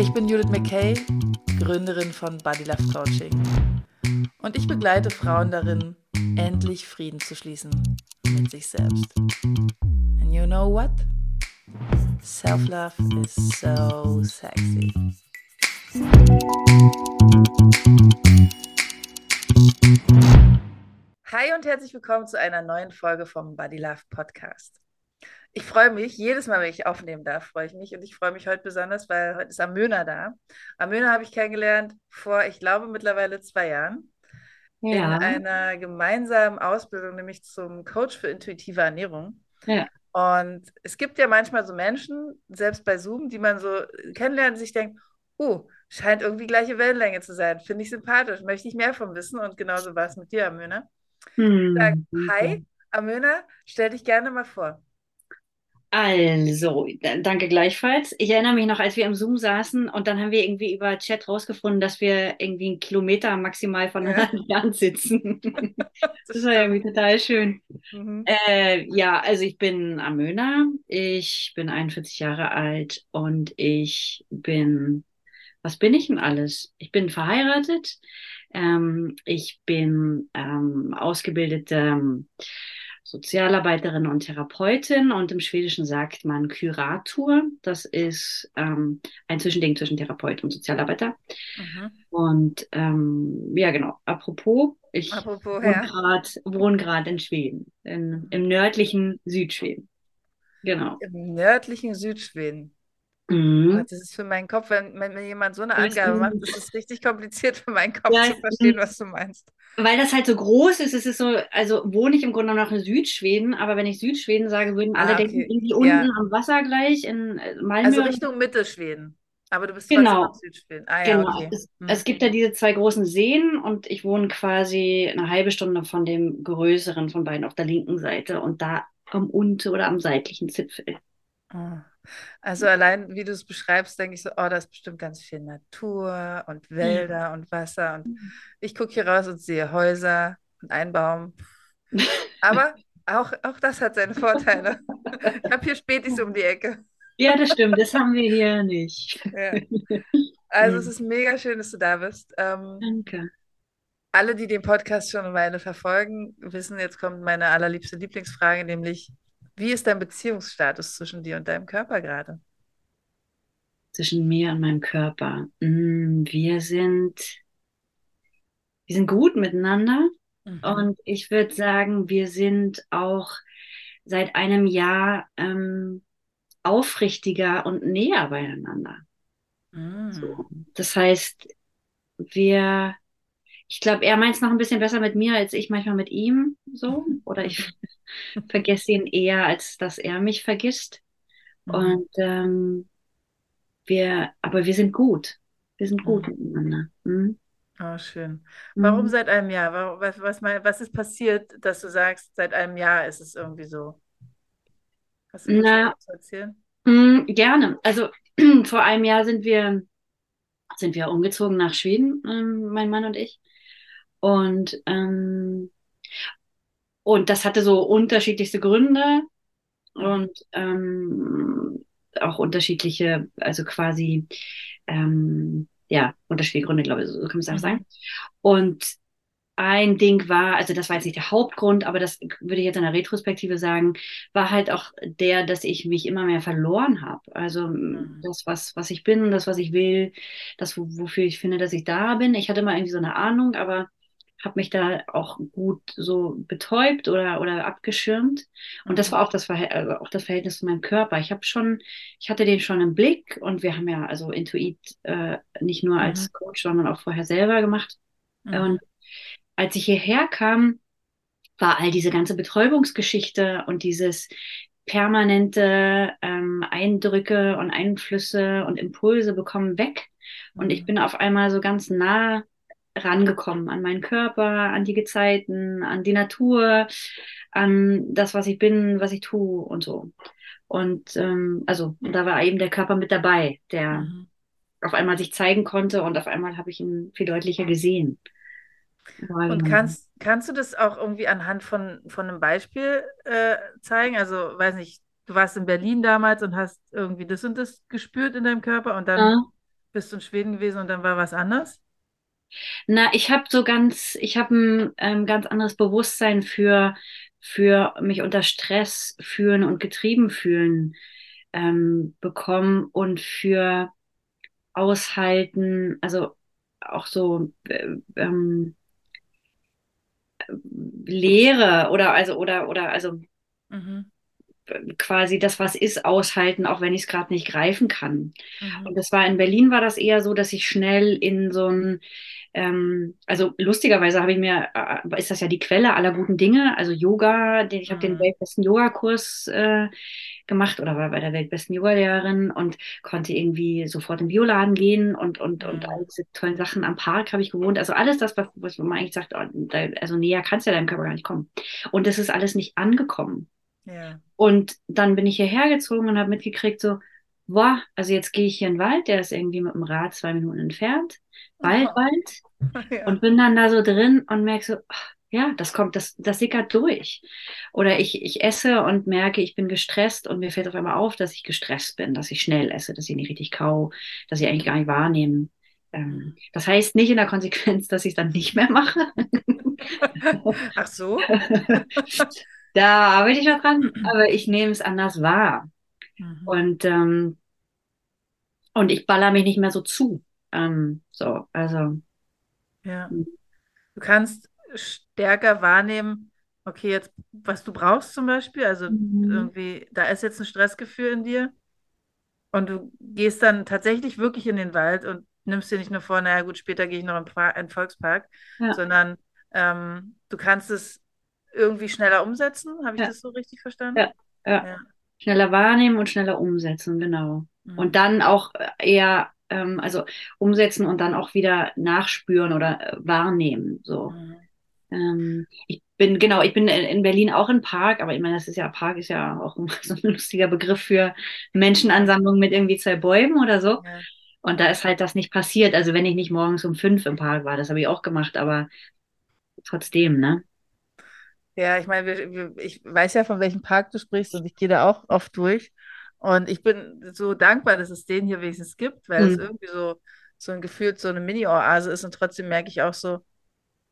Ich bin Judith McKay, Gründerin von Body Love Coaching. Und ich begleite Frauen darin, endlich Frieden zu schließen mit sich selbst. And you know what? Self-love is so sexy. Hi und herzlich willkommen zu einer neuen Folge vom Body Love Podcast. Ich freue mich, jedes Mal, wenn ich aufnehmen darf, freue ich mich. Und ich freue mich heute besonders, weil heute ist Amöna da. Amöna habe ich kennengelernt vor, ich glaube, mittlerweile zwei Jahren. Ja. In einer gemeinsamen Ausbildung, nämlich zum Coach für intuitive Ernährung. Ja. Und es gibt ja manchmal so Menschen, selbst bei Zoom, die man so kennenlernt und sich denkt, oh, scheint irgendwie gleiche Wellenlänge zu sein. Finde ich sympathisch, möchte ich mehr von wissen. Und genauso war es mit dir, Amöna. Hm. Sage, hi, Amöna, stell dich gerne mal vor. Also, danke gleichfalls. Ich erinnere mich noch, als wir im Zoom saßen und dann haben wir irgendwie über Chat rausgefunden, dass wir irgendwie einen Kilometer maximal voneinander ja. sitzen. das war irgendwie total schön. Mhm. Äh, ja, also ich bin Amöna, ich bin 41 Jahre alt und ich bin, was bin ich denn alles? Ich bin verheiratet, ähm, ich bin ähm, ausgebildete ähm, Sozialarbeiterin und Therapeutin und im Schwedischen sagt man Kurator. Das ist ähm, ein Zwischending zwischen Therapeut und Sozialarbeiter. Mhm. Und ähm, ja, genau. Apropos, ich Apropos, wohne gerade ja. in Schweden, in, im nördlichen Südschweden. Genau. Im nördlichen Südschweden. Mhm. Das ist für meinen Kopf, wenn, wenn mir jemand so eine Angabe macht, das ist richtig kompliziert für meinen Kopf ja, zu verstehen, was du meinst. Weil das halt so groß ist, es ist so, also wohne ich im Grunde noch in Südschweden, aber wenn ich Südschweden sage, würden alle ah, okay. denken, irgendwie unten ja. am Wasser gleich in äh, Malmö. Also Richtung Mittelschweden. Aber du bist genau. Südschweden. Ah, ja, genau. Okay. Es, mhm. es, gibt ja diese zwei großen Seen und ich wohne quasi eine halbe Stunde von dem größeren von beiden auf der linken Seite und da am unter- oder am seitlichen Zipfel. Ah. Also allein, wie du es beschreibst, denke ich so, oh, da ist bestimmt ganz viel Natur und Wälder ja. und Wasser. Und mhm. ich gucke hier raus und sehe Häuser und einen Baum. Aber auch, auch das hat seine Vorteile. Ich habe hier Spätis um die Ecke. Ja, das stimmt, das haben wir hier nicht. Ja. Also es ist mega schön, dass du da bist. Ähm, Danke. Alle, die den Podcast schon eine Weile verfolgen, wissen, jetzt kommt meine allerliebste Lieblingsfrage, nämlich, wie ist dein Beziehungsstatus zwischen dir und deinem Körper gerade? Zwischen mir und meinem Körper. Mm, wir sind, wir sind gut miteinander. Mhm. Und ich würde sagen, wir sind auch seit einem Jahr ähm, aufrichtiger und näher beieinander. Mhm. So. Das heißt, wir, ich glaube, er meint es noch ein bisschen besser mit mir als ich manchmal mit ihm. So. Oder ich vergesse ihn eher, als dass er mich vergisst. Mhm. Und ähm, wir, aber wir sind gut. Wir sind gut mhm. miteinander. Mhm. Oh, schön. Warum mhm. seit einem Jahr? Was, was, was ist passiert, dass du sagst, seit einem Jahr ist es irgendwie so? Hast du Na, zu erzählen? Mh, mm, gerne. Also vor einem Jahr sind wir, sind wir umgezogen nach Schweden, ähm, mein Mann und ich. Und ähm, und das hatte so unterschiedlichste Gründe und ähm, auch unterschiedliche, also quasi, ähm, ja, unterschiedliche Gründe, glaube ich, so kann man es auch sagen. Und ein Ding war, also das war jetzt nicht der Hauptgrund, aber das würde ich jetzt in der Retrospektive sagen, war halt auch der, dass ich mich immer mehr verloren habe. Also mhm. das, was, was ich bin, das, was ich will, das, wofür ich finde, dass ich da bin. Ich hatte immer irgendwie so eine Ahnung, aber habe mich da auch gut so betäubt oder, oder abgeschirmt. Und das mhm. war auch das, also auch das Verhältnis zu meinem Körper. Ich habe schon, ich hatte den schon im Blick und wir haben ja also Intuit äh, nicht nur als mhm. Coach, sondern auch vorher selber gemacht. Mhm. Und als ich hierher kam, war all diese ganze Betäubungsgeschichte und dieses permanente ähm, Eindrücke und Einflüsse und Impulse bekommen weg. Und ich mhm. bin auf einmal so ganz nah rangekommen an meinen Körper, an die Gezeiten, an die Natur, an das, was ich bin, was ich tue und so. Und ähm, also da war eben der Körper mit dabei, der mhm. auf einmal sich zeigen konnte und auf einmal habe ich ihn viel deutlicher gesehen. Und kannst, kannst du das auch irgendwie anhand von, von einem Beispiel äh, zeigen? Also, weiß nicht, du warst in Berlin damals und hast irgendwie das und das gespürt in deinem Körper und dann ja. bist du in Schweden gewesen und dann war was anders? Na, ich habe so ganz, ich habe ein ähm, ganz anderes Bewusstsein für, für mich unter Stress fühlen und getrieben fühlen ähm, bekommen und für aushalten, also auch so äh, ähm, Lehre oder also oder oder also mhm. quasi das, was ist, aushalten, auch wenn ich es gerade nicht greifen kann. Mhm. Und das war in Berlin war das eher so, dass ich schnell in so ein ähm, also lustigerweise habe ich mir, äh, ist das ja die Quelle aller guten Dinge, also Yoga, den, ich habe den mhm. weltbesten Yoga-Kurs äh, gemacht oder war bei der weltbesten Yoga-Lehrerin und konnte irgendwie sofort im Bioladen gehen und, und, mhm. und all diese tollen Sachen am Park habe ich gewohnt. Also alles das, was, was man eigentlich sagt, oh, da, also näher kannst du ja deinem Körper gar nicht kommen. Und das ist alles nicht angekommen. Ja. Und dann bin ich hierher gezogen und habe mitgekriegt, so, boah, also jetzt gehe ich hier in den Wald, der ist irgendwie mit dem Rad zwei Minuten entfernt, Wald, oh. Wald, ja. und bin dann da so drin und merke so, ach, ja, das kommt, das, das sickert durch. Oder ich, ich esse und merke, ich bin gestresst und mir fällt auf einmal auf, dass ich gestresst bin, dass ich schnell esse, dass ich nicht richtig kau, dass ich eigentlich gar nicht wahrnehme. Ähm, das heißt nicht in der Konsequenz, dass ich es dann nicht mehr mache. Ach so. da arbeite ich noch dran, aber ich nehme es anders wahr. Mhm. Und, ähm, und ich baller mich nicht mehr so zu. Ähm, so, also. Ja. Hm. Du kannst stärker wahrnehmen, okay, jetzt, was du brauchst zum Beispiel, also mhm. irgendwie, da ist jetzt ein Stressgefühl in dir und du gehst dann tatsächlich wirklich in den Wald und nimmst dir nicht nur vor, naja gut, später gehe ich noch in den Volkspark, ja. sondern ähm, du kannst es irgendwie schneller umsetzen. Habe ich ja. das so richtig verstanden? Ja. ja. Schneller wahrnehmen und schneller umsetzen, genau. Mhm. Und dann auch eher, ähm, also umsetzen und dann auch wieder nachspüren oder äh, wahrnehmen. So. Mhm. Ähm, ich bin, genau, ich bin in Berlin auch im Park, aber ich meine, das ist ja, Park ist ja auch so ein lustiger Begriff für Menschenansammlung mit irgendwie zwei Bäumen oder so. Ja. Und da ist halt das nicht passiert. Also wenn ich nicht morgens um fünf im Park war, das habe ich auch gemacht, aber trotzdem, ne? Ja, ich meine, ich weiß ja, von welchem Park du sprichst und ich gehe da auch oft durch. Und ich bin so dankbar, dass es den hier wenigstens gibt, weil mhm. es irgendwie so, so ein Gefühl, so eine Mini-Oase ist und trotzdem merke ich auch so,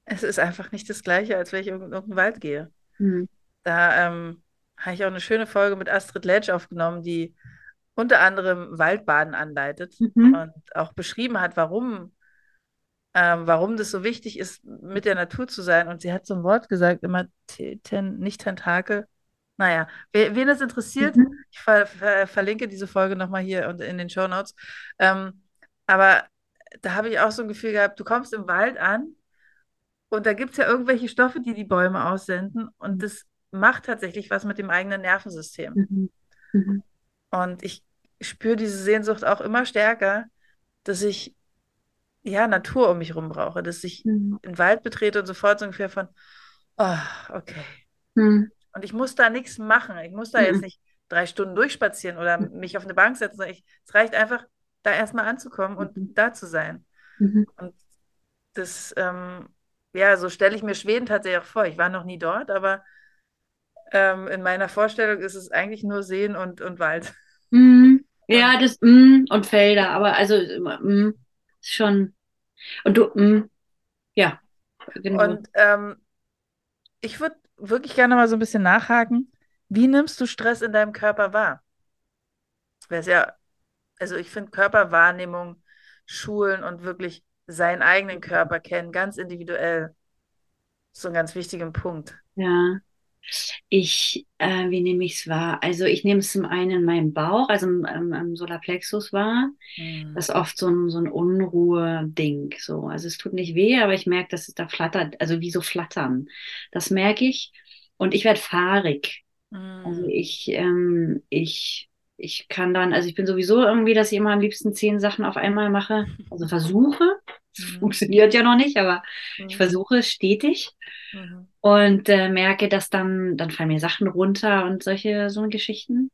es ist einfach nicht das Gleiche, als wenn ich in irgendeinen Wald gehe. Mhm. Da ähm, habe ich auch eine schöne Folge mit Astrid Ledge aufgenommen, die unter anderem Waldbaden anleitet mhm. und auch beschrieben hat, warum, ähm, warum das so wichtig ist, mit der Natur zu sein. Und sie hat so ein Wort gesagt, immer ten, nicht Tentakel. Naja, wen das interessiert, mhm. ich ver ver verlinke diese Folge nochmal hier und in den Show Notes. Ähm, aber da habe ich auch so ein Gefühl gehabt, du kommst im Wald an und da gibt es ja irgendwelche Stoffe, die die Bäume aussenden. Und das macht tatsächlich was mit dem eigenen Nervensystem. Mhm. Mhm. Und ich spüre diese Sehnsucht auch immer stärker, dass ich ja Natur um mich herum brauche, dass ich mhm. den Wald betrete und sofort so ungefähr von, oh, okay. Mhm. Und ich muss da nichts machen. Ich muss da jetzt mhm. nicht drei Stunden durchspazieren oder mich auf eine Bank setzen. Ich, es reicht einfach, da erstmal anzukommen und da zu sein. Und das ähm, ja, so stelle ich mir Schweden tatsächlich auch vor. Ich war noch nie dort, aber ähm, in meiner Vorstellung ist es eigentlich nur Seen und, und Wald. Ja, das mm, und Felder, aber also mm, schon. Und du, mm, ja. Genau. Und ähm, ich würde wirklich gerne mal so ein bisschen nachhaken. Wie nimmst du Stress in deinem Körper wahr? Das ja, also ich finde Körperwahrnehmung, Schulen und wirklich seinen eigenen Körper kennen, ganz individuell. So ein ganz wichtiger Punkt. Ja. Ich, äh, wie nehme ich es wahr? Also ich nehme es zum einen in meinem Bauch, also im, im, im Solarplexus wahr. Mhm. Das ist oft so ein, so ein Unruhe-Ding. So. Also es tut nicht weh, aber ich merke, dass es da flattert, also wie so flattern. Das merke ich. Und ich werde fahrig. Mhm. Also ich, ähm, ich, ich kann dann, also ich bin sowieso irgendwie, dass ich immer am liebsten zehn Sachen auf einmal mache. Also versuche. Mhm. Funktioniert ja noch nicht, aber mhm. ich versuche es stetig mhm. Und äh, merke, dass dann, dann fallen mir Sachen runter und solche so Geschichten.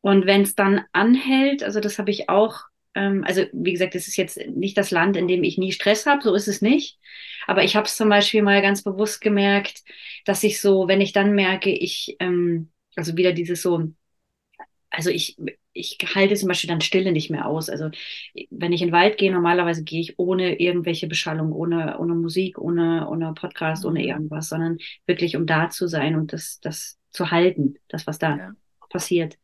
Und wenn es dann anhält, also das habe ich auch, ähm, also wie gesagt, es ist jetzt nicht das Land, in dem ich nie Stress habe, so ist es nicht. Aber ich habe es zum Beispiel mal ganz bewusst gemerkt, dass ich so, wenn ich dann merke, ich, ähm, also wieder dieses so, also ich, ich halte zum Beispiel dann Stille nicht mehr aus. Also wenn ich in den Wald gehe, normalerweise gehe ich ohne irgendwelche Beschallung, ohne, ohne Musik, ohne, ohne Podcast, ohne mhm. irgendwas, sondern wirklich um da zu sein und das, das zu halten, das, was da ja. passiert.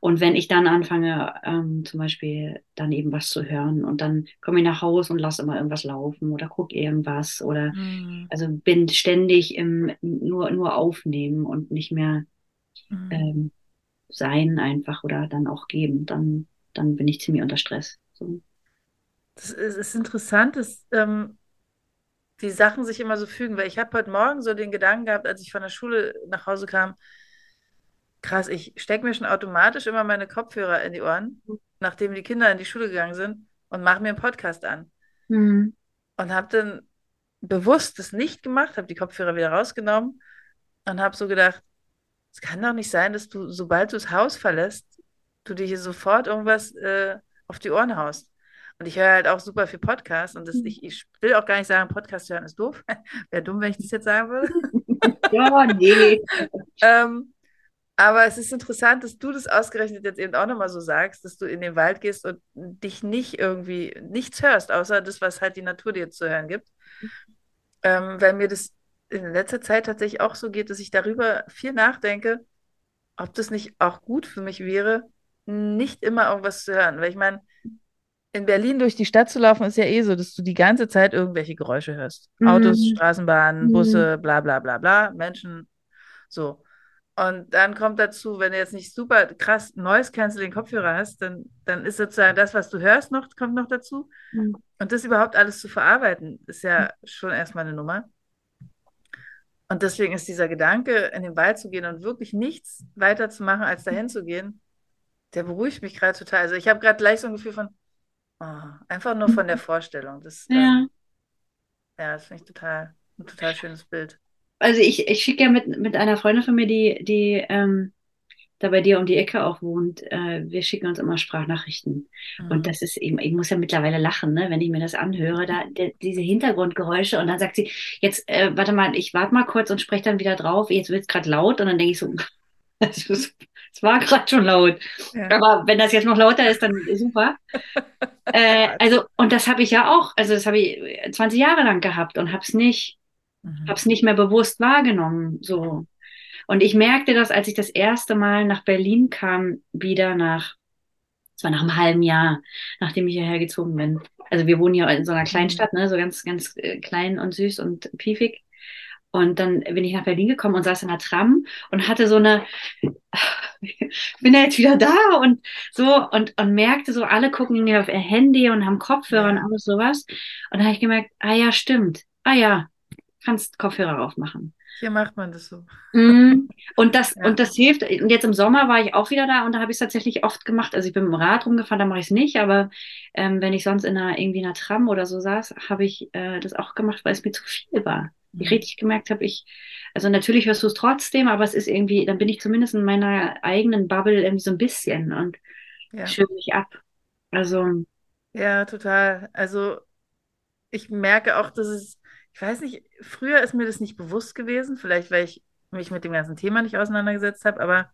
Und wenn ich dann anfange, ähm, zum Beispiel dann eben was zu hören und dann komme ich nach Hause und lasse immer irgendwas laufen oder gucke irgendwas oder mhm. also bin ständig im nur, nur aufnehmen und nicht mehr mhm. ähm, sein einfach oder dann auch geben, dann, dann bin ich ziemlich unter Stress. So. Das ist, ist interessant, dass ähm, die Sachen sich immer so fügen, weil ich habe heute Morgen so den Gedanken gehabt, als ich von der Schule nach Hause kam, krass, ich stecke mir schon automatisch immer meine Kopfhörer in die Ohren, nachdem die Kinder in die Schule gegangen sind und mache mir einen Podcast an. Mhm. Und habe dann bewusst das nicht gemacht, habe die Kopfhörer wieder rausgenommen und habe so gedacht, es kann doch nicht sein, dass du, sobald du das Haus verlässt, du dir hier sofort irgendwas äh, auf die Ohren haust. Und ich höre halt auch super viel Podcasts und das, mhm. ich, ich will auch gar nicht sagen, Podcast hören ist doof. Wäre dumm, wenn ich das jetzt sagen würde. ja, nee. ähm, aber es ist interessant, dass du das ausgerechnet jetzt eben auch nochmal so sagst, dass du in den Wald gehst und dich nicht irgendwie nichts hörst, außer das, was halt die Natur dir zu hören gibt. Ähm, weil mir das in letzter Zeit tatsächlich auch so geht, dass ich darüber viel nachdenke, ob das nicht auch gut für mich wäre, nicht immer irgendwas zu hören. Weil ich meine, in Berlin durch die Stadt zu laufen, ist ja eh so, dass du die ganze Zeit irgendwelche Geräusche hörst. Mhm. Autos, Straßenbahnen, Busse, bla bla bla bla, Menschen, so. Und dann kommt dazu, wenn du jetzt nicht super krass Noise Canceling Kopfhörer hast, dann, dann ist sozusagen das, was du hörst, noch, kommt noch dazu. Mhm. Und das überhaupt alles zu verarbeiten, ist ja schon erstmal eine Nummer. Und deswegen ist dieser Gedanke, in den Wald zu gehen und wirklich nichts weiter zu machen, als dahin zu gehen, der beruhigt mich gerade total. Also ich habe gerade gleich so ein Gefühl von, oh, einfach nur von der Vorstellung. Das, ja. Ähm, ja, das finde ich total, ein total schönes Bild also ich, ich schicke ja mit, mit einer Freundin von mir, die, die ähm, da bei dir um die Ecke auch wohnt, äh, wir schicken uns immer Sprachnachrichten. Mhm. Und das ist eben, ich muss ja mittlerweile lachen, ne, wenn ich mir das anhöre, da de, diese Hintergrundgeräusche und dann sagt sie, jetzt, äh, warte mal, ich warte mal kurz und spreche dann wieder drauf, jetzt wird es gerade laut und dann denke ich so, es war gerade schon laut. Ja. Aber wenn das jetzt noch lauter ist, dann super. äh, also, und das habe ich ja auch, also das habe ich 20 Jahre lang gehabt und habe es nicht Mhm. Habe es nicht mehr bewusst wahrgenommen. So. Und ich merkte das, als ich das erste Mal nach Berlin kam, wieder nach, es war nach einem halben Jahr, nachdem ich hierher gezogen bin. Also wir wohnen hier in so einer Kleinstadt, ne, so ganz, ganz äh, klein und süß und piefig. Und dann bin ich nach Berlin gekommen und saß in der Tram und hatte so eine, bin ja jetzt wieder da und so und, und merkte so, alle gucken mir auf ihr Handy und haben Kopfhörer und alles sowas. Und da habe ich gemerkt, ah ja, stimmt. Ah ja, kannst Kopfhörer aufmachen. Hier macht man das so. Mm. Und das, ja. und das hilft. Und jetzt im Sommer war ich auch wieder da und da habe ich es tatsächlich oft gemacht. Also ich bin mit dem Rad rumgefahren, da mache ich es nicht, aber ähm, wenn ich sonst in einer, irgendwie in einer Tram oder so saß, habe ich äh, das auch gemacht, weil es mir zu viel war. Mhm. Ich richtig gemerkt habe, ich, also natürlich hörst du es trotzdem, aber es ist irgendwie, dann bin ich zumindest in meiner eigenen Bubble irgendwie so ein bisschen und ja. schirme mich ab. Also. Ja, total. Also ich merke auch, dass es ich weiß nicht, früher ist mir das nicht bewusst gewesen, vielleicht weil ich mich mit dem ganzen Thema nicht auseinandergesetzt habe, aber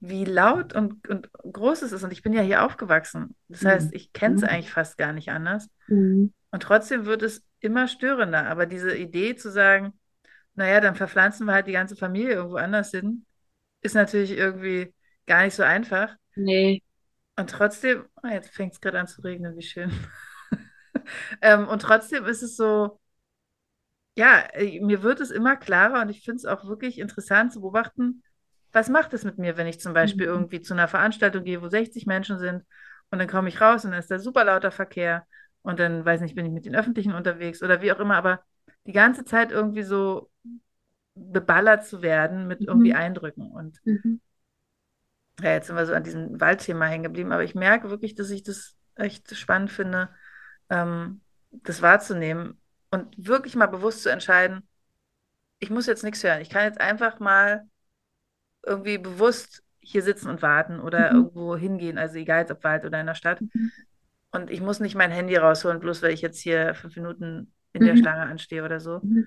wie laut und, und groß es ist. Und ich bin ja hier aufgewachsen. Das mhm. heißt, ich kenne es mhm. eigentlich fast gar nicht anders. Mhm. Und trotzdem wird es immer störender. Aber diese Idee zu sagen, naja, dann verpflanzen wir halt die ganze Familie irgendwo anders hin, ist natürlich irgendwie gar nicht so einfach. Nee. Und trotzdem, oh, jetzt fängt es gerade an zu regnen, wie schön. ähm, und trotzdem ist es so, ja, äh, mir wird es immer klarer und ich finde es auch wirklich interessant zu beobachten, was macht es mit mir, wenn ich zum Beispiel mhm. irgendwie zu einer Veranstaltung gehe, wo 60 Menschen sind und dann komme ich raus und dann ist da super lauter Verkehr und dann, weiß nicht, bin ich mit den Öffentlichen unterwegs oder wie auch immer, aber die ganze Zeit irgendwie so beballert zu werden mit mhm. irgendwie Eindrücken. Und mhm. ja, jetzt sind wir so an diesem Waldthema hängen geblieben, aber ich merke wirklich, dass ich das echt spannend finde, ähm, das wahrzunehmen und wirklich mal bewusst zu entscheiden, ich muss jetzt nichts hören. Ich kann jetzt einfach mal irgendwie bewusst hier sitzen und warten oder mhm. irgendwo hingehen, also egal ob Wald oder in der Stadt. Mhm. Und ich muss nicht mein Handy rausholen, bloß weil ich jetzt hier fünf Minuten in der mhm. Schlange anstehe oder so. Mhm.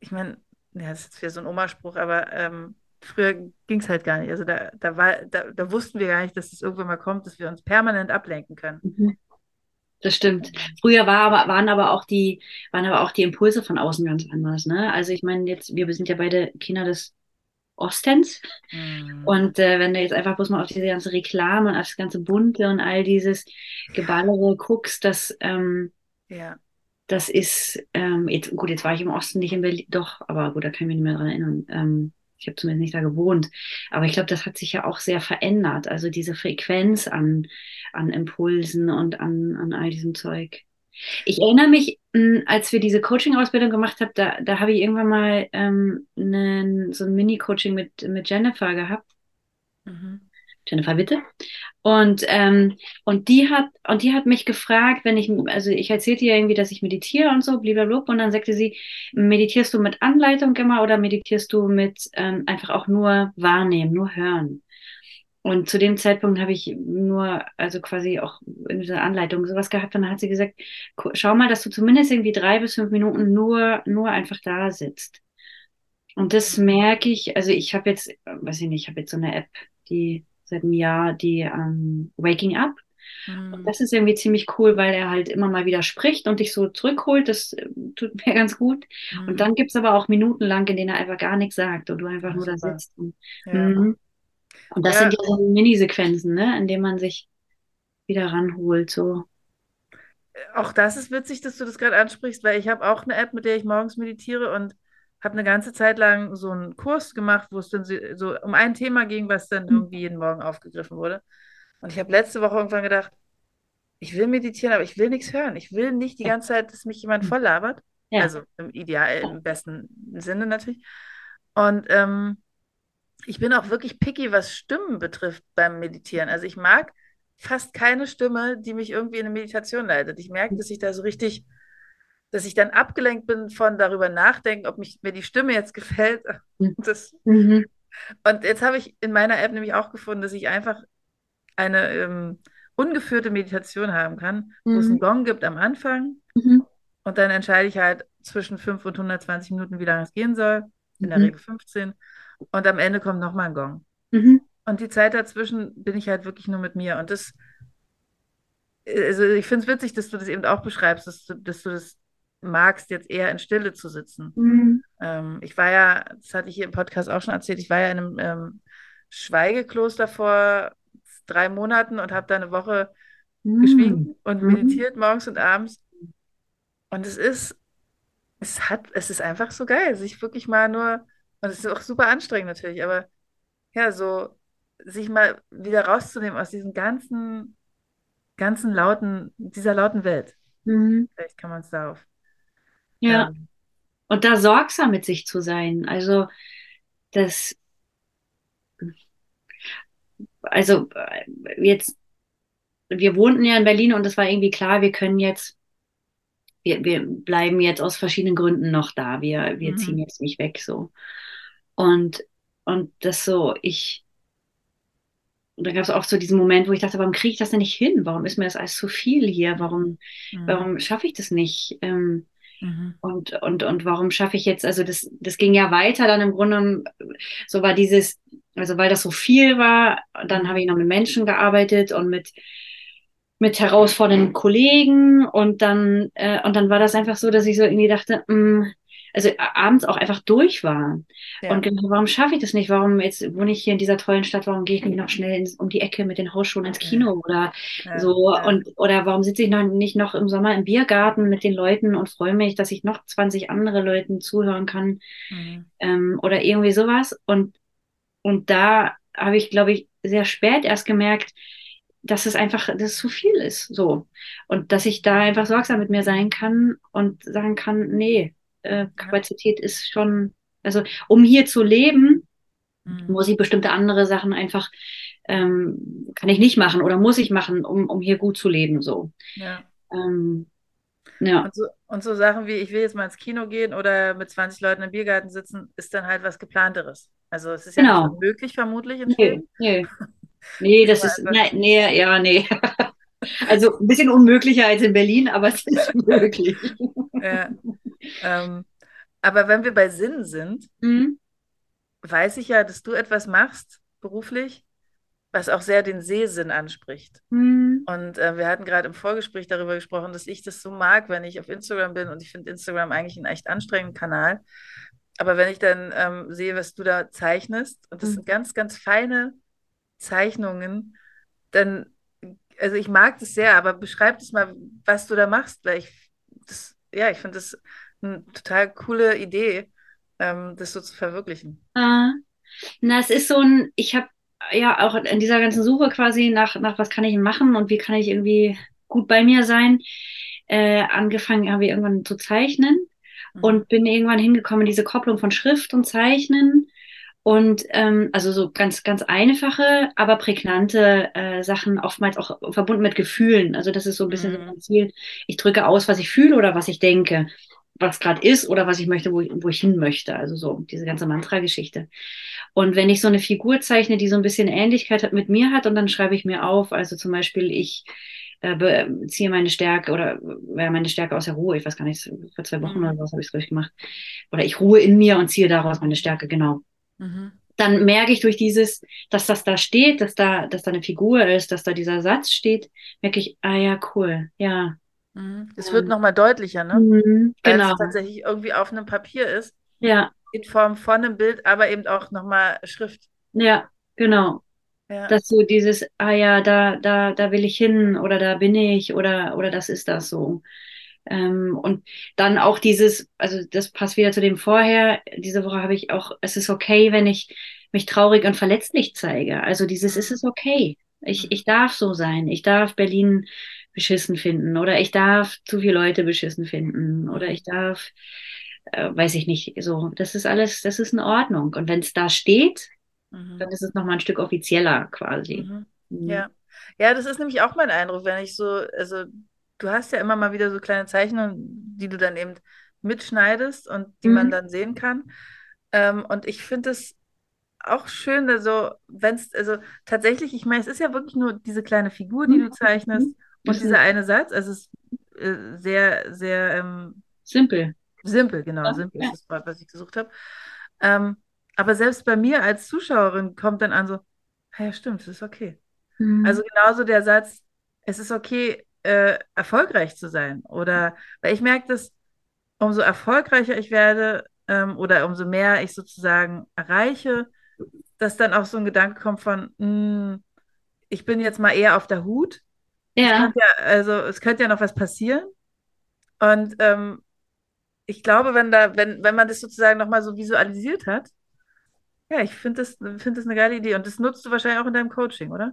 Ich meine, ja, das ist jetzt wieder so ein Omaspruch, aber ähm, früher ging es halt gar nicht. Also da, da, war, da, da wussten wir gar nicht, dass es das irgendwann mal kommt, dass wir uns permanent ablenken können. Das stimmt. Früher war aber, waren aber auch die, waren aber auch die Impulse von außen ganz anders. Ne? Also ich meine, jetzt, wir sind ja beide Kinder des Ostens. Mhm. Und äh, wenn du jetzt einfach bloß mal auf diese ganze Reklame und auf das ganze Bunte und all dieses Geballere guckst, das, ähm, ja. das ist, ähm, jetzt, gut, jetzt war ich im Osten nicht in Berlin, doch, aber gut, da kann ich mich nicht mehr dran erinnern. Ähm, ich habe zumindest nicht da gewohnt. Aber ich glaube, das hat sich ja auch sehr verändert. Also diese Frequenz an, an Impulsen und an, an all diesem Zeug. Ich erinnere mich, hm, als wir diese Coaching-Ausbildung gemacht haben, da, da habe ich irgendwann mal ähm, einen, so ein Mini-Coaching mit, mit Jennifer gehabt. Mhm. Jennifer Witte. Und, ähm, und die hat, und die hat mich gefragt, wenn ich, also ich erzählte ihr irgendwie, dass ich meditiere und so, blablabla, und dann sagte sie, meditierst du mit Anleitung immer oder meditierst du mit ähm, einfach auch nur wahrnehmen, nur hören? Und zu dem Zeitpunkt habe ich nur, also quasi auch in dieser Anleitung sowas gehabt. Und dann hat sie gesagt, schau mal, dass du zumindest irgendwie drei bis fünf Minuten nur, nur einfach da sitzt. Und das merke ich, also ich habe jetzt, weiß ich nicht, ich habe jetzt so eine App, die seit einem Jahr, die ähm, Waking Up. Mhm. Und das ist irgendwie ziemlich cool, weil er halt immer mal wieder spricht und dich so zurückholt. Das äh, tut mir ganz gut. Mhm. Und dann gibt es aber auch Minuten lang, in denen er einfach gar nichts sagt und du einfach nur da sitzt. Und, ja. Mhm. Und das ja. sind ja so Mini-Sequenzen, ne, in denen man sich wieder ranholt. So. Auch das ist witzig, dass du das gerade ansprichst, weil ich habe auch eine App, mit der ich morgens meditiere und habe eine ganze Zeit lang so einen Kurs gemacht, wo es dann so um ein Thema ging, was dann hm. irgendwie jeden Morgen aufgegriffen wurde. Und ich habe letzte Woche irgendwann gedacht, ich will meditieren, aber ich will nichts hören. Ich will nicht die ganze Zeit, dass mich jemand hm. voll labert. Ja. Also im Ideal, im besten Sinne natürlich. Und ähm, ich bin auch wirklich picky, was Stimmen betrifft beim Meditieren. Also ich mag fast keine Stimme, die mich irgendwie in eine Meditation leitet. Ich merke, dass ich da so richtig, dass ich dann abgelenkt bin von darüber nachdenken, ob mich, mir die Stimme jetzt gefällt. Mhm. Das, mhm. Und jetzt habe ich in meiner App nämlich auch gefunden, dass ich einfach eine ähm, ungeführte Meditation haben kann, mhm. wo es einen mhm. Gong gibt am Anfang. Mhm. Und dann entscheide ich halt zwischen 5 und 120 Minuten, wie lange es gehen soll. In der mhm. Regel 15. Und am Ende kommt nochmal ein Gong. Und die Zeit dazwischen bin ich halt wirklich nur mit mir. Und das, also ich finde es witzig, dass du das eben auch beschreibst, dass du, dass du das magst, jetzt eher in Stille zu sitzen. Mhm. Ähm, ich war ja, das hatte ich hier im Podcast auch schon erzählt, ich war ja in einem ähm, Schweigekloster vor drei Monaten und habe da eine Woche mhm. geschwiegen und mhm. meditiert morgens und abends. Und es ist, es hat, es ist einfach so geil, sich wirklich mal nur und es ist auch super anstrengend natürlich, aber ja, so sich mal wieder rauszunehmen aus diesem ganzen, ganzen lauten, dieser lauten Welt. Mhm. Vielleicht kann man es darauf. Ja. Ähm, und da sorgsam mit sich zu sein. Also, das, also, jetzt, wir wohnten ja in Berlin und es war irgendwie klar, wir können jetzt, wir, wir bleiben jetzt aus verschiedenen Gründen noch da. Wir, wir mhm. ziehen jetzt nicht weg, so. Und, und das so, ich, und dann gab es auch so diesen Moment, wo ich dachte, warum kriege ich das denn nicht hin? Warum ist mir das alles zu viel hier? Warum, mhm. warum schaffe ich das nicht? Ähm, mhm. und, und, und warum schaffe ich jetzt, also das, das ging ja weiter dann im Grunde, so war dieses, also weil das so viel war, dann habe ich noch mit Menschen gearbeitet und mit, mit herausfordernden Kollegen und dann, äh, und dann war das einfach so, dass ich so irgendwie dachte, mh, mm, also abends auch einfach durch war. Ja. Und genau, warum schaffe ich das nicht? Warum jetzt wohne ich hier in dieser tollen Stadt? Warum gehe ich nicht noch schnell ins, um die Ecke mit den Hausschuhen ins Kino oder ja. so? Ja. Und oder warum sitze ich noch nicht noch im Sommer im Biergarten mit den Leuten und freue mich, dass ich noch 20 andere Leuten zuhören kann mhm. ähm, oder irgendwie sowas? Und und da habe ich, glaube ich, sehr spät erst gemerkt, dass es einfach, dass es zu viel ist, so. Und dass ich da einfach sorgsam mit mir sein kann und sagen kann, nee, äh, Kapazität ist schon, Also um hier zu leben, mhm. muss ich bestimmte andere Sachen einfach ähm, kann ich nicht machen oder muss ich machen, um, um hier gut zu leben. So. Ja. Ähm, ja. Und so, und so Sachen wie, ich will jetzt mal ins Kino gehen oder mit 20 Leuten im Biergarten sitzen, ist dann halt was geplanteres. Also es ist ja genau. nicht unmöglich, vermutlich nee, nee. nee, das ist, nein, nee, ja, nee. Also ein bisschen unmöglicher als in Berlin, aber es ist möglich. ja. Ähm, aber wenn wir bei Sinn sind, mhm. weiß ich ja, dass du etwas machst, beruflich, was auch sehr den Sehsinn anspricht. Mhm. Und äh, wir hatten gerade im Vorgespräch darüber gesprochen, dass ich das so mag, wenn ich auf Instagram bin und ich finde Instagram eigentlich einen echt anstrengenden Kanal. Aber wenn ich dann ähm, sehe, was du da zeichnest, und das mhm. sind ganz, ganz feine Zeichnungen, dann, also ich mag das sehr, aber beschreib das mal, was du da machst, weil ich, das, ja, ich finde das eine total coole Idee, ähm, das so zu verwirklichen. Ah. Na, es ist so ein, ich habe ja auch in dieser ganzen Suche quasi nach, nach was kann ich machen und wie kann ich irgendwie gut bei mir sein, äh, angefangen habe ich irgendwann zu zeichnen mhm. und bin irgendwann hingekommen, diese Kopplung von Schrift und Zeichnen und ähm, also so ganz, ganz einfache, aber prägnante äh, Sachen, oftmals auch verbunden mit Gefühlen. Also das ist so ein bisschen mhm. so mein Ziel. Ich drücke aus, was ich fühle oder was ich denke, was gerade ist oder was ich möchte, wo ich, wo ich hin möchte. Also so diese ganze Mantra-Geschichte. Und wenn ich so eine Figur zeichne, die so ein bisschen Ähnlichkeit hat, mit mir hat, und dann schreibe ich mir auf, also zum Beispiel, ich äh, ziehe meine Stärke oder ja, meine Stärke aus der Ruhe, ich weiß gar nicht, vor zwei Wochen oder was habe ich es gemacht. Oder ich ruhe in mir und ziehe daraus meine Stärke, genau. Mhm. Dann merke ich durch dieses, dass das da steht, dass da, dass da eine Figur ist, dass da dieser Satz steht, merke ich, ah ja, cool, ja. Es wird nochmal deutlicher, ne? Mhm, genau. Weil es tatsächlich irgendwie auf einem Papier ist. Ja in Form von einem Bild, aber eben auch nochmal Schrift. Ja, genau. Ja. Dass so dieses, ah ja, da, da, da will ich hin oder da bin ich oder, oder das ist das so. Ähm, und dann auch dieses, also das passt wieder zu dem vorher, diese Woche habe ich auch, es ist okay, wenn ich mich traurig und verletzlich zeige. Also dieses, mhm. ist es okay. Ich, mhm. ich darf so sein. Ich darf Berlin beschissen finden oder ich darf zu viele Leute beschissen finden oder mhm. ich darf äh, weiß ich nicht, so, das ist alles, das ist in Ordnung. Und wenn es da steht, mhm. dann ist es nochmal ein Stück offizieller quasi. Mhm. Mhm. Ja. Ja, das ist nämlich auch mein Eindruck, wenn ich so, also du hast ja immer mal wieder so kleine Zeichnungen, die du dann eben mitschneidest und die man mhm. dann sehen kann. Ähm, und ich finde es auch schön, also wenn es, also tatsächlich, ich meine, es ist ja wirklich nur diese kleine Figur, die du mhm. zeichnest und mhm. dieser eine Satz. Also es ist äh, sehr, sehr ähm, simpel. Simpel, genau, ja, simpel ist das Wort, was ich gesucht habe. Ähm, aber selbst bei mir als Zuschauerin kommt dann an so, ja, stimmt, es ist okay. Mhm. Also genauso der Satz, es ist okay, äh, erfolgreich zu sein. Oder, weil ich merke, dass umso erfolgreicher ich werde ähm, oder umso mehr ich sozusagen erreiche, dass dann auch so ein Gedanke kommt von, mh, hm, ich bin jetzt mal eher auf der Hut. Ja. ja also es könnte ja noch was passieren. Und ähm, ich glaube, wenn da, wenn, wenn man das sozusagen nochmal so visualisiert hat, ja, ich finde das, find das eine geile Idee. Und das nutzt du wahrscheinlich auch in deinem Coaching, oder?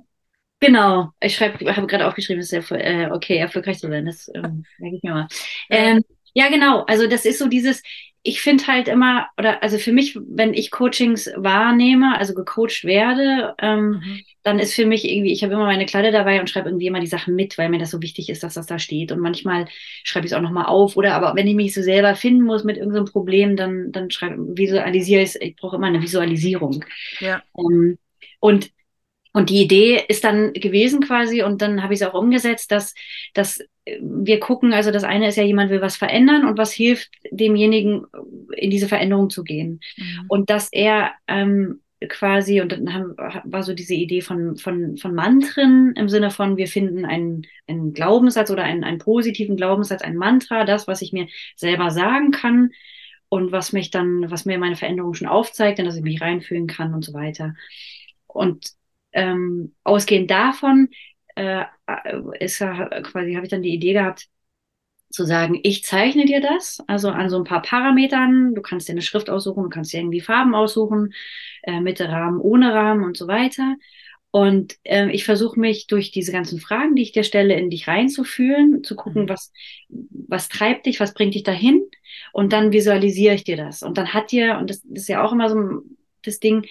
Genau. Ich schreibe, habe gerade aufgeschrieben, es ist ja äh, okay, erfolgreich zu sein. Das ähm, merke ich mir mal. Ähm, ja, genau. Also das ist so dieses, ich finde halt immer, oder also für mich, wenn ich Coachings wahrnehme, also gecoacht werde, ähm, mhm. dann ist für mich irgendwie, ich habe immer meine Kleider dabei und schreibe irgendwie immer die Sachen mit, weil mir das so wichtig ist, dass das da steht. Und manchmal schreibe ich es auch nochmal auf. Oder aber wenn ich mich so selber finden muss mit irgendeinem Problem, dann, dann schreibe, visualisiere ich es. Ich brauche immer eine Visualisierung. Ja. Ähm, und und die Idee ist dann gewesen quasi, und dann habe ich es auch umgesetzt, dass, dass wir gucken, also das eine ist ja, jemand will was verändern und was hilft demjenigen, in diese Veränderung zu gehen. Mhm. Und dass er ähm, quasi, und dann haben, war so diese Idee von, von, von Mantren im Sinne von, wir finden einen, einen Glaubenssatz oder einen, einen positiven Glaubenssatz, ein Mantra, das, was ich mir selber sagen kann und was mich dann, was mir meine Veränderung schon aufzeigt, dass ich mich reinfühlen kann und so weiter. Und ähm, ausgehend davon äh, ist quasi, habe ich dann die Idee gehabt, zu sagen, ich zeichne dir das, also an so ein paar Parametern. Du kannst dir eine Schrift aussuchen, du kannst dir irgendwie Farben aussuchen, äh, mit Rahmen, ohne Rahmen und so weiter. Und äh, ich versuche mich durch diese ganzen Fragen, die ich dir stelle, in dich reinzufühlen, zu gucken, mhm. was, was treibt dich, was bringt dich dahin. Und dann visualisiere ich dir das. Und dann hat dir, und das, das ist ja auch immer so das Ding,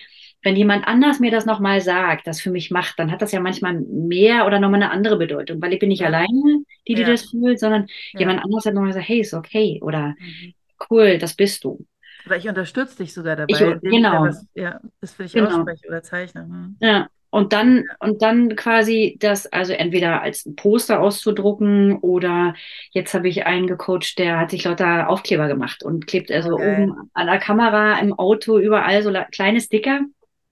wenn jemand anders mir das nochmal sagt, das für mich macht, dann hat das ja manchmal mehr oder nochmal eine andere Bedeutung, weil ich bin nicht ja. alleine, die, die ja. das fühlt, sondern ja. jemand anders hat nochmal gesagt, hey, ist okay oder mhm. cool, das bist du. Oder ich unterstütze dich sogar dabei. Ich, genau. Ich das, ja, das will ich genau. aussprechen oder zeichnen. Hm. Ja. Und dann, und dann quasi das, also entweder als Poster auszudrucken oder jetzt habe ich einen gecoacht, der hat sich lauter Aufkleber gemacht und klebt also okay. oben an der Kamera, im Auto, überall so kleine Sticker.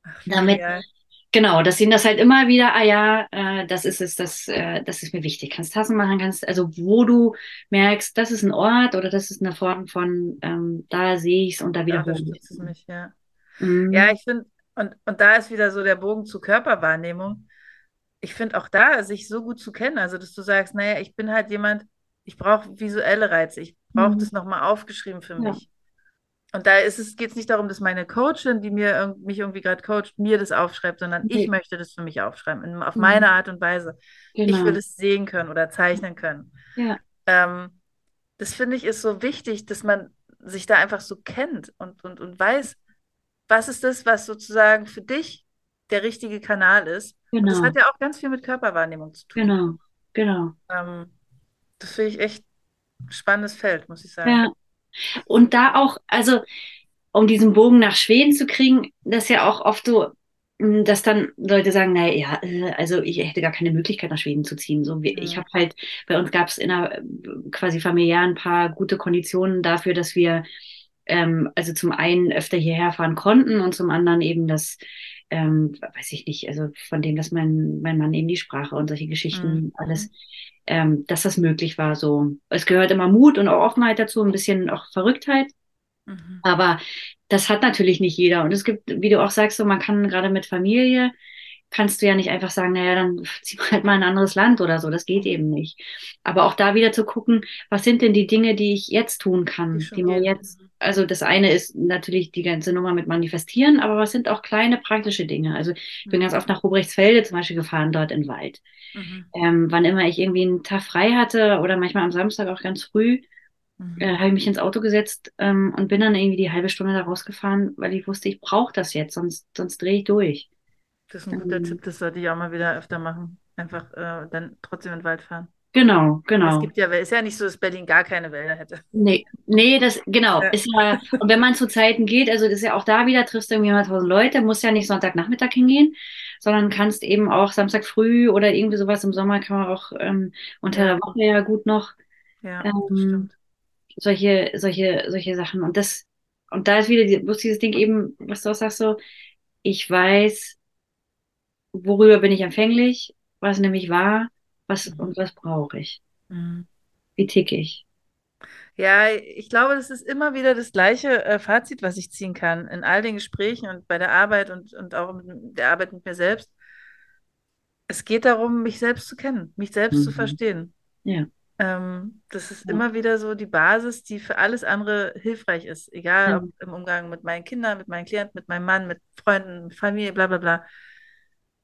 Ach, damit, ja. genau, dass ihnen das halt immer wieder, ah ja, äh, das ist es, das, äh, das ist mir wichtig. Kannst Tassen machen, kannst, also wo du merkst, das ist ein Ort oder das ist eine Form von, ähm, da sehe ich es und da wiederhole ich es. Mich, ja. Mhm. ja, ich finde, und, und da ist wieder so der Bogen zur Körperwahrnehmung. Ich finde auch da, sich so gut zu kennen, also dass du sagst, naja, ich bin halt jemand, ich brauche visuelle Reize, ich brauche mhm. das nochmal aufgeschrieben für mich. Ja. Und da ist es, geht es nicht darum, dass meine Coachin, die mir mich irgendwie gerade coacht, mir das aufschreibt, sondern okay. ich möchte das für mich aufschreiben, in, auf mhm. meine Art und Weise. Genau. Ich will es sehen können oder zeichnen können. Ja. Ähm, das finde ich ist so wichtig, dass man sich da einfach so kennt und, und, und weiß, was ist das, was sozusagen für dich der richtige Kanal ist. Genau. Und das genau. hat ja auch ganz viel mit Körperwahrnehmung zu tun. Genau, genau. Ähm, das finde ich echt ein spannendes Feld, muss ich sagen. Ja. Und da auch, also um diesen Bogen nach Schweden zu kriegen, das ist ja auch oft so, hm, dass dann Leute sagen, naja, ja, äh, also ich hätte gar keine Möglichkeit nach Schweden zu ziehen. So, ich habe halt, bei uns gab es in einer quasi familiär ein paar gute Konditionen dafür, dass wir ähm, also zum einen öfter hierher fahren konnten und zum anderen eben das, ähm, weiß ich nicht, also von dem, dass mein, mein Mann eben die Sprache und solche Geschichten mhm. alles, ähm, dass das möglich war. So, es gehört immer Mut und auch Offenheit dazu, ein bisschen auch Verrücktheit. Mhm. Aber das hat natürlich nicht jeder. Und es gibt, wie du auch sagst, so man kann gerade mit Familie kannst du ja nicht einfach sagen, naja, dann zieh halt mal ein anderes Land oder so. Das geht eben nicht. Aber auch da wieder zu gucken, was sind denn die Dinge, die ich jetzt tun kann, die, die mir jetzt, also das eine ist natürlich die ganze Nummer mit Manifestieren, aber was sind auch kleine praktische Dinge? Also ich bin mhm. ganz oft nach Rubrichtsfelde zum Beispiel gefahren, dort in Wald. Mhm. Ähm, wann immer ich irgendwie einen Tag frei hatte oder manchmal am Samstag auch ganz früh, mhm. äh, habe ich mich ins Auto gesetzt ähm, und bin dann irgendwie die halbe Stunde da rausgefahren, weil ich wusste, ich brauche das jetzt, sonst, sonst drehe ich durch. Das ist ein guter ähm, Tipp, das sollte ich auch mal wieder öfter machen. Einfach äh, dann trotzdem in den Wald fahren. Genau, genau. Es gibt ja, ist ja nicht so, dass Berlin gar keine Wälder hätte. Nee, nee, das, genau. Ja. Ist ja, und wenn man zu Zeiten geht, also das ist ja auch da wieder, triffst du irgendwie mal tausend Leute, musst ja nicht Sonntagnachmittag hingehen, sondern kannst eben auch Samstag früh oder irgendwie sowas im Sommer kann man auch ähm, unter der Woche ja gut noch ja, ähm, solche, solche, solche Sachen. Und das, und da ist wieder bloß dieses Ding eben, was du auch sagst, so, ich weiß, worüber bin ich empfänglich, was nämlich war, was mhm. und was brauche ich. Mhm. Wie ticke ich? Ja, ich glaube, das ist immer wieder das gleiche äh, Fazit, was ich ziehen kann in all den Gesprächen und bei der Arbeit und, und auch mit der Arbeit mit mir selbst. Es geht darum, mich selbst zu kennen, mich selbst mhm. zu verstehen. Ja. Ähm, das ist ja. immer wieder so die Basis, die für alles andere hilfreich ist. Egal ja. ob im Umgang mit meinen Kindern, mit meinen Klienten, mit meinem Mann, mit Freunden, Familie, bla bla bla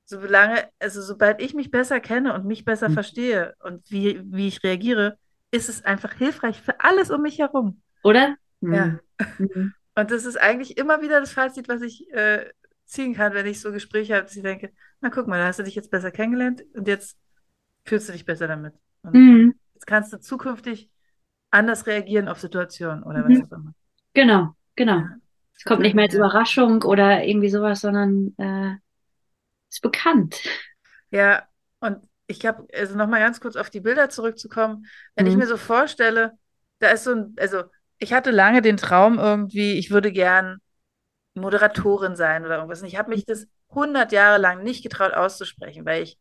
solange, also sobald ich mich besser kenne und mich besser mhm. verstehe und wie, wie ich reagiere, ist es einfach hilfreich für alles um mich herum. Oder? Mhm. Ja. Mhm. Und das ist eigentlich immer wieder das Fazit, was ich äh, ziehen kann, wenn ich so Gespräche habe, dass ich denke, na guck mal, da hast du dich jetzt besser kennengelernt und jetzt fühlst du dich besser damit. Und mhm. jetzt kannst du zukünftig anders reagieren auf Situationen oder was mhm. auch immer. Genau, genau. Ja. Es kommt nicht mehr als Überraschung oder irgendwie sowas, sondern äh, ist bekannt. Ja, und ich habe, also nochmal ganz kurz auf die Bilder zurückzukommen, wenn mhm. ich mir so vorstelle, da ist so ein, also ich hatte lange den Traum irgendwie, ich würde gern Moderatorin sein oder irgendwas. Und ich habe mich das 100 Jahre lang nicht getraut auszusprechen, weil ich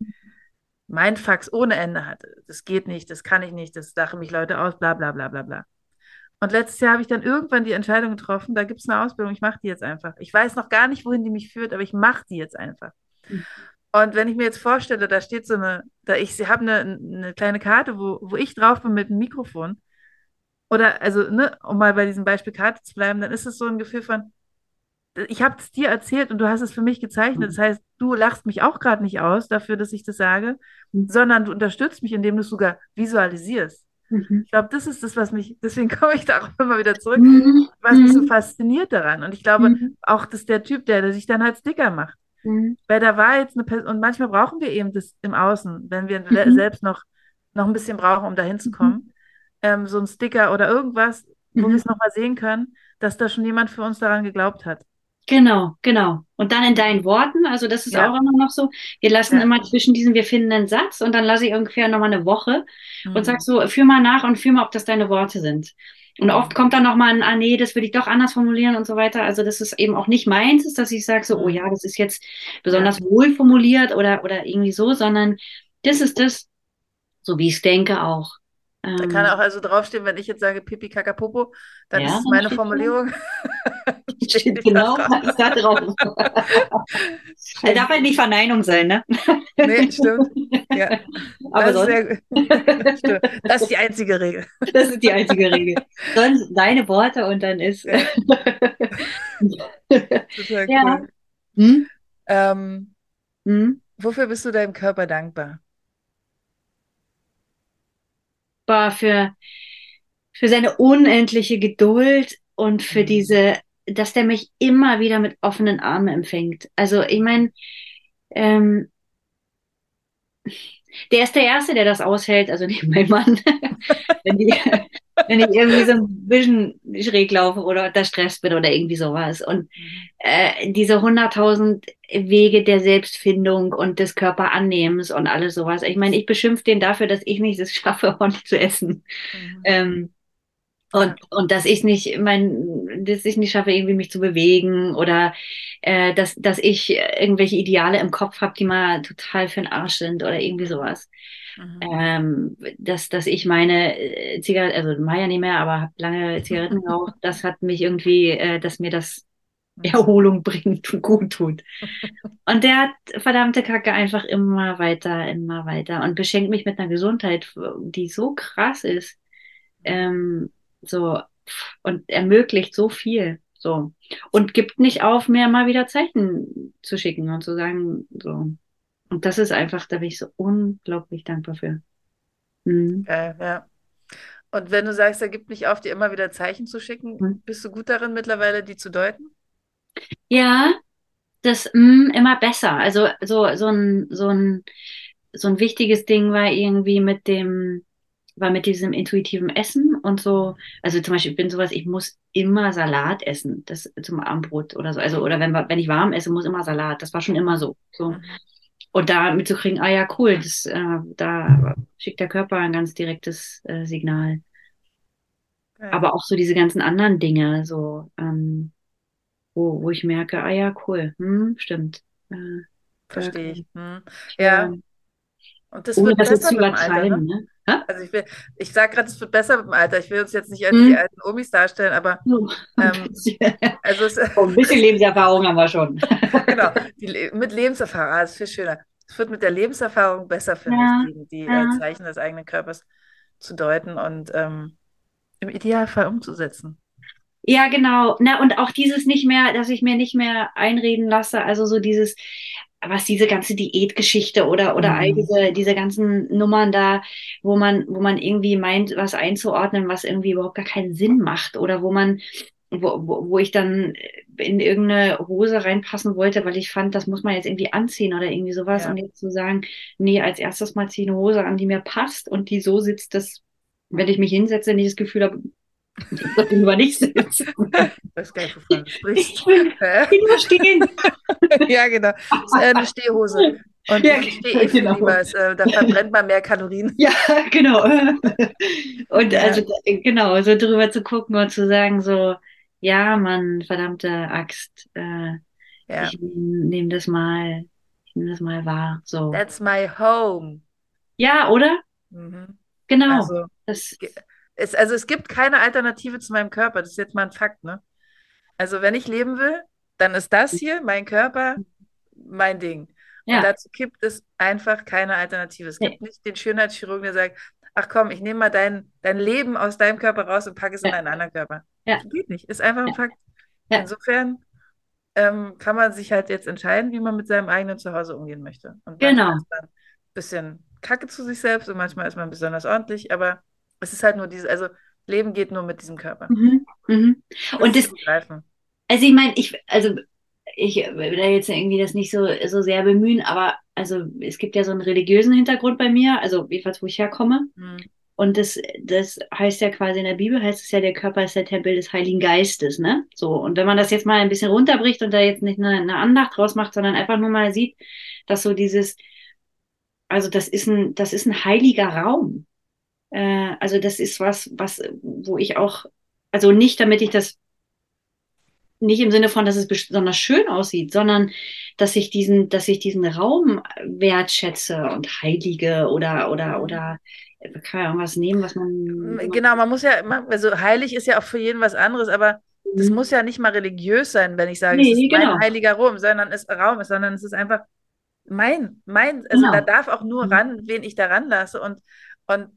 mein Fax ohne Ende hatte. Das geht nicht, das kann ich nicht, das lachen mich Leute aus, bla bla bla bla bla. Und letztes Jahr habe ich dann irgendwann die Entscheidung getroffen, da gibt es eine Ausbildung, ich mache die jetzt einfach. Ich weiß noch gar nicht, wohin die mich führt, aber ich mache die jetzt einfach. Und wenn ich mir jetzt vorstelle, da steht so eine, da ich habe eine, eine kleine Karte, wo, wo ich drauf bin mit einem Mikrofon, oder also, ne, um mal bei diesem Beispiel Karte zu bleiben, dann ist es so ein Gefühl von, ich habe es dir erzählt und du hast es für mich gezeichnet. Das heißt, du lachst mich auch gerade nicht aus dafür, dass ich das sage, mhm. sondern du unterstützt mich, indem du es sogar visualisierst. Mhm. Ich glaube, das ist das, was mich, deswegen komme ich da auch immer wieder zurück, mhm. was mich so mhm. fasziniert daran. Und ich glaube mhm. auch, dass der Typ, der, der sich dann halt Sticker macht. Mhm. Weil da war jetzt eine Person, und manchmal brauchen wir eben das im Außen, wenn wir selbst noch, noch ein bisschen brauchen, um da hinzukommen. Ähm, so ein Sticker oder irgendwas, wo wir es nochmal sehen können, dass da schon jemand für uns daran geglaubt hat. Genau, genau. Und dann in deinen Worten, also das ist ja. auch immer noch so, wir lassen ja. immer zwischen diesen, wir finden einen Satz und dann lasse ich ungefähr nochmal eine Woche mhm. und sag so, führ mal nach und führ mal, ob das deine Worte sind. Und oft kommt dann nochmal ein, ah nee, das würde ich doch anders formulieren und so weiter. Also das ist eben auch nicht meins, ist, dass ich sage so, oh ja, das ist jetzt besonders wohl formuliert oder, oder irgendwie so, sondern das ist das, so wie ich es denke auch. Da kann ähm. auch also draufstehen, wenn ich jetzt sage Pipi Kaka Popo, dann ja, ist es meine Formulierung. Steht genau, ist da drauf. Er darf halt nicht Verneinung sein, ne? Nee, stimmt. Ja. Aber das, ist sehr, das ist die einzige Regel. Das ist die einzige Regel. Sonst deine Worte und dann ist. Ja. Total ja. cool. Hm? Ähm, hm? Wofür bist du deinem Körper dankbar? Dankbar für, für seine unendliche Geduld und für mhm. diese, dass der mich immer wieder mit offenen Armen empfängt. Also ich meine, ähm, der ist der Erste, der das aushält, also nicht mein Mann. wenn, die, wenn ich irgendwie so ein bisschen schräg laufe oder unter Stress bin oder irgendwie sowas. Und äh, diese hunderttausend Wege der Selbstfindung und des Körperannehmens und alles sowas. Ich meine, ich beschimpfe den dafür, dass ich nicht es schaffe, ordentlich zu essen. Mhm. Ähm, und, und dass ich nicht, mein, dass ich nicht schaffe, irgendwie mich zu bewegen oder äh, dass, dass ich irgendwelche Ideale im Kopf habe, die mal total für den Arsch sind oder irgendwie sowas. Mhm. Ähm, dass, dass ich meine äh, Zigaretten, also Maya nicht mehr, aber habe lange Zigaretten geraucht, das hat mich irgendwie, äh, dass mir das mhm. Erholung bringt und gut tut. Und der hat verdammte Kacke einfach immer weiter, immer weiter und beschenkt mich mit einer Gesundheit, die so krass ist. Ähm, so, und ermöglicht so viel. So. Und gibt nicht auf, mir mal wieder Zeichen zu schicken und zu sagen, so. Und das ist einfach, da bin ich so unglaublich dankbar für. Mhm. Ja, ja. Und wenn du sagst, er gibt nicht auf, dir immer wieder Zeichen zu schicken, mhm. bist du gut darin mittlerweile, die zu deuten? Ja, das mh, mm, immer besser. Also so, so, ein, so, ein, so ein wichtiges Ding war irgendwie mit dem, war mit diesem intuitiven Essen und so, also zum Beispiel, ich bin sowas, ich muss immer Salat essen, das zum Abendbrot oder so. Also, oder wenn, wenn ich warm esse, muss immer Salat. Das war schon immer so. so. Mhm. Und da mitzukriegen, ah ja, cool, das, äh, da schickt der Körper ein ganz direktes äh, Signal. Ja. Aber auch so diese ganzen anderen Dinge, so, ähm, wo, wo ich merke, ah ja, cool, hm, stimmt. Äh, Verstehe ich. Hm. Ja. Und das Ohne wird das besser zu übertreiben, ne? Also ich, ich sage gerade, es wird besser mit dem Alter. Ich will uns jetzt nicht als hm. die alten Omis darstellen, aber ähm, also es, oh, ein bisschen Lebenserfahrung haben wir schon. genau, die, mit Lebenserfahrung, ah, das ist viel schöner. Es wird mit der Lebenserfahrung besser, finde ja. ich, die, die ja. Äh, Zeichen des eigenen Körpers zu deuten und ähm, im Idealfall umzusetzen. Ja, genau. Na, und auch dieses nicht mehr, dass ich mir nicht mehr einreden lasse, also so dieses, was diese ganze Diätgeschichte oder oder mhm. all diese diese ganzen Nummern da, wo man wo man irgendwie meint, was einzuordnen, was irgendwie überhaupt gar keinen Sinn macht oder wo man wo, wo, wo ich dann in irgendeine Hose reinpassen wollte, weil ich fand, das muss man jetzt irgendwie anziehen oder irgendwie sowas ja. und jetzt zu sagen, nee, als erstes mal ziehe eine Hose an, die mir passt und die so sitzt, dass wenn ich mich hinsetze, nicht das Gefühl habe, lieber nicht sitzen. Weiß gar nicht, wovon du sprichst. Nur stehen. ja, genau. Das ist eine Stehhose. Und ja, ich stehe eh genau. lieber, äh, da verbrennt man mehr Kalorien. Ja, genau. Und ja. also genau, so drüber zu gucken und zu sagen, so, ja, Mann, verdammte Axt, äh, ja. ich nehme das mal, ich nehme das mal wahr. So. That's my home. Ja, oder? Mhm. Genau. Also, das, es, also es gibt keine Alternative zu meinem Körper. Das ist jetzt mal ein Fakt, ne? Also wenn ich leben will, dann ist das hier, mein Körper, mein Ding. Ja. Und dazu gibt es einfach keine Alternative. Es gibt nicht den Schönheitschirurgen, der sagt, ach komm, ich nehme mal dein, dein Leben aus deinem Körper raus und packe es ja. in einen anderen Körper. Ja. Das geht nicht. Ist einfach ein Fakt. Insofern ähm, kann man sich halt jetzt entscheiden, wie man mit seinem eigenen Zuhause umgehen möchte. Und genau. ist man ein bisschen kacke zu sich selbst und manchmal ist man besonders ordentlich, aber es ist halt nur dieses, also Leben geht nur mit diesem Körper. Mhm. Mhm. Und das, also ich meine, ich, also ich will da jetzt irgendwie das nicht so, so sehr bemühen, aber also es gibt ja so einen religiösen Hintergrund bei mir, also jedenfalls, wo ich herkomme. Mhm. Und das, das heißt ja quasi in der Bibel, heißt es ja, der Körper ist der Tempel des Heiligen Geistes, ne? So. Und wenn man das jetzt mal ein bisschen runterbricht und da jetzt nicht eine, eine Andacht draus macht, sondern einfach nur mal sieht, dass so dieses, also das ist ein, das ist ein heiliger Raum. Äh, also das ist was, was, wo ich auch, also nicht, damit ich das nicht im Sinne von, dass es besonders schön aussieht, sondern dass ich diesen, dass ich diesen Raum wertschätze und heilige oder oder oder kann man irgendwas nehmen, was man. Genau, man muss ja, also heilig ist ja auch für jeden was anderes, aber mhm. das muss ja nicht mal religiös sein, wenn ich sage, nee, es ist genau. mein heiliger Raum, sondern es Raum ist, sondern es ist einfach mein, mein, also genau. da darf auch nur mhm. ran, wen ich da ranlasse. Und, und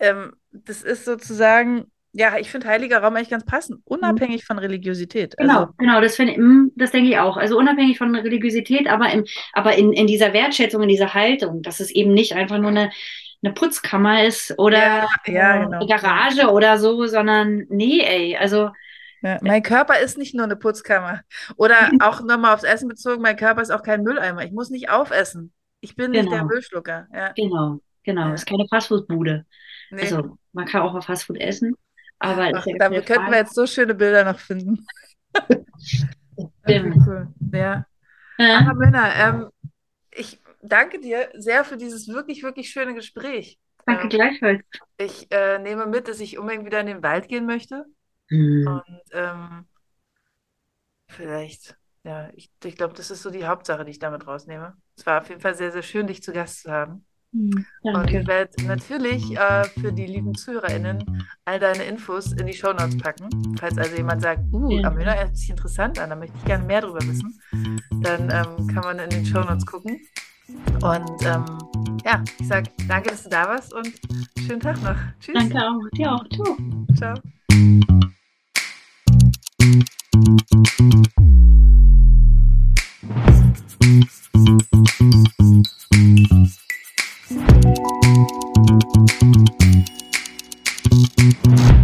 ähm, das ist sozusagen, ja, ich finde heiliger Raum eigentlich ganz passend, unabhängig mhm. von Religiosität. Genau, also, genau, das finde mm, das denke ich auch. Also unabhängig von Religiosität, aber im, aber in, in dieser Wertschätzung, in dieser Haltung, dass es eben nicht einfach nur eine eine Putzkammer ist oder ja, ja, genau. eine Garage oder so, sondern nee, ey, also. Ja, mein Körper ist nicht nur eine Putzkammer. Oder auch nochmal aufs Essen bezogen, mein Körper ist auch kein Mülleimer. Ich muss nicht aufessen. Ich bin genau. nicht der genau. Müllschlucker. Ja. Genau, genau. Ja. ist keine Fastfood-Bude. Nee. Also, man kann auch mal Fastfood essen. Aber Ach, damit könnten wir jetzt so schöne Bilder noch finden. cool. Ja. ja. Aber Männer, ähm, ich danke dir sehr für dieses wirklich, wirklich schöne Gespräch. Danke ähm, gleichfalls. Ich äh, nehme mit, dass ich unbedingt wieder in den Wald gehen möchte. Mhm. Und ähm, vielleicht, ja, ich, ich glaube, das ist so die Hauptsache, die ich damit rausnehme. Es war auf jeden Fall sehr, sehr schön, dich zu Gast zu haben. Hm, danke. Und ich werde natürlich äh, für die lieben ZuhörerInnen all deine Infos in die Shownotes packen. Falls also jemand sagt, uh, ja. Amöner hört sich interessant an, da möchte ich gerne mehr drüber wissen, dann ähm, kann man in den Shownotes gucken. Und ähm, ja, ich sage danke, dass du da warst und schönen Tag noch. Tschüss. Danke auch. Dir auch. Ciao. Ciao. Mm-hmm.